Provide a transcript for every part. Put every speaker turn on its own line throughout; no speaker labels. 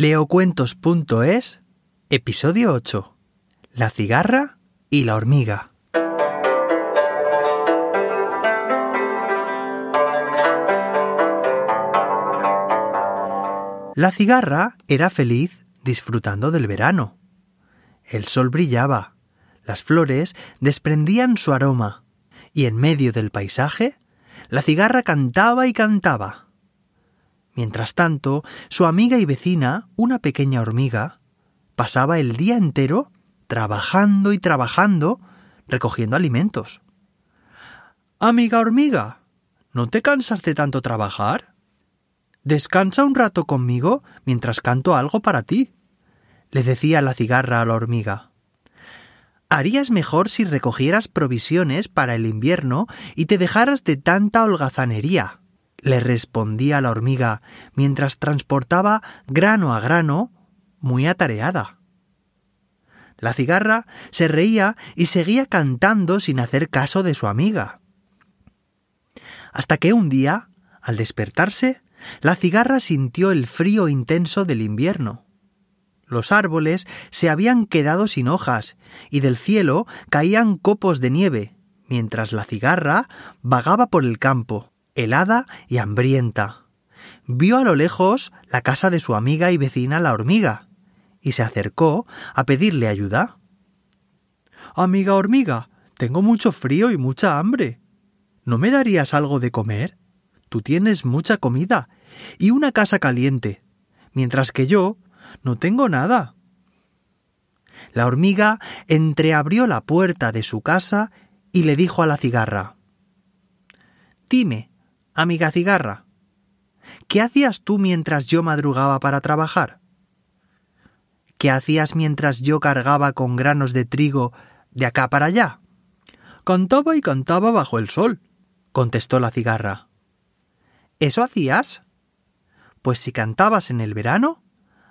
Leocuentos.es, episodio 8. La cigarra y la hormiga. La cigarra era feliz disfrutando del verano. El sol brillaba, las flores desprendían su aroma, y en medio del paisaje, la cigarra cantaba y cantaba. Mientras tanto, su amiga y vecina, una pequeña hormiga, pasaba el día entero trabajando y trabajando, recogiendo alimentos. Amiga hormiga, ¿no te cansas de tanto trabajar? Descansa un rato conmigo mientras canto algo para ti, le decía la cigarra a la hormiga. Harías mejor si recogieras provisiones para el invierno y te dejaras de tanta holgazanería le respondía la hormiga mientras transportaba grano a grano, muy atareada. La cigarra se reía y seguía cantando sin hacer caso de su amiga. Hasta que un día, al despertarse, la cigarra sintió el frío intenso del invierno. Los árboles se habían quedado sin hojas y del cielo caían copos de nieve, mientras la cigarra vagaba por el campo, helada y hambrienta. Vio a lo lejos la casa de su amiga y vecina la hormiga, y se acercó a pedirle ayuda. Amiga hormiga, tengo mucho frío y mucha hambre. ¿No me darías algo de comer? Tú tienes mucha comida y una casa caliente, mientras que yo no tengo nada. La hormiga entreabrió la puerta de su casa y le dijo a la cigarra Dime, Amiga cigarra, ¿qué hacías tú mientras yo madrugaba para trabajar? ¿Qué hacías mientras yo cargaba con granos de trigo de acá para allá? Cantaba y cantaba bajo el sol, contestó la cigarra. ¿Eso hacías? Pues si cantabas en el verano,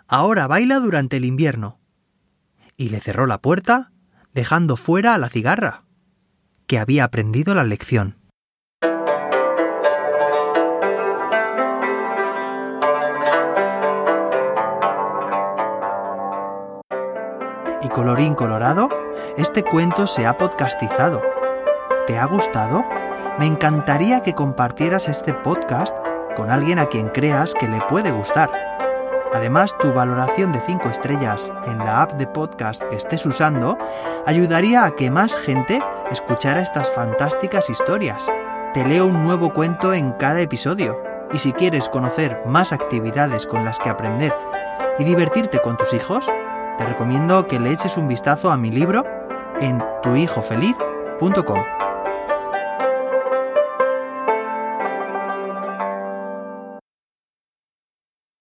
ahora baila durante el invierno. Y le cerró la puerta, dejando fuera a la cigarra, que había aprendido la lección. Y colorín colorado, este cuento se ha podcastizado. ¿Te ha gustado? Me encantaría que compartieras este podcast con alguien a quien creas que le puede gustar. Además, tu valoración de 5 estrellas en la app de podcast que estés usando ayudaría a que más gente escuchara estas fantásticas historias. Te leo un nuevo cuento en cada episodio. Y si quieres conocer más actividades con las que aprender y divertirte con tus hijos, te recomiendo que le eches un vistazo a mi libro en tuhijofeliz.com.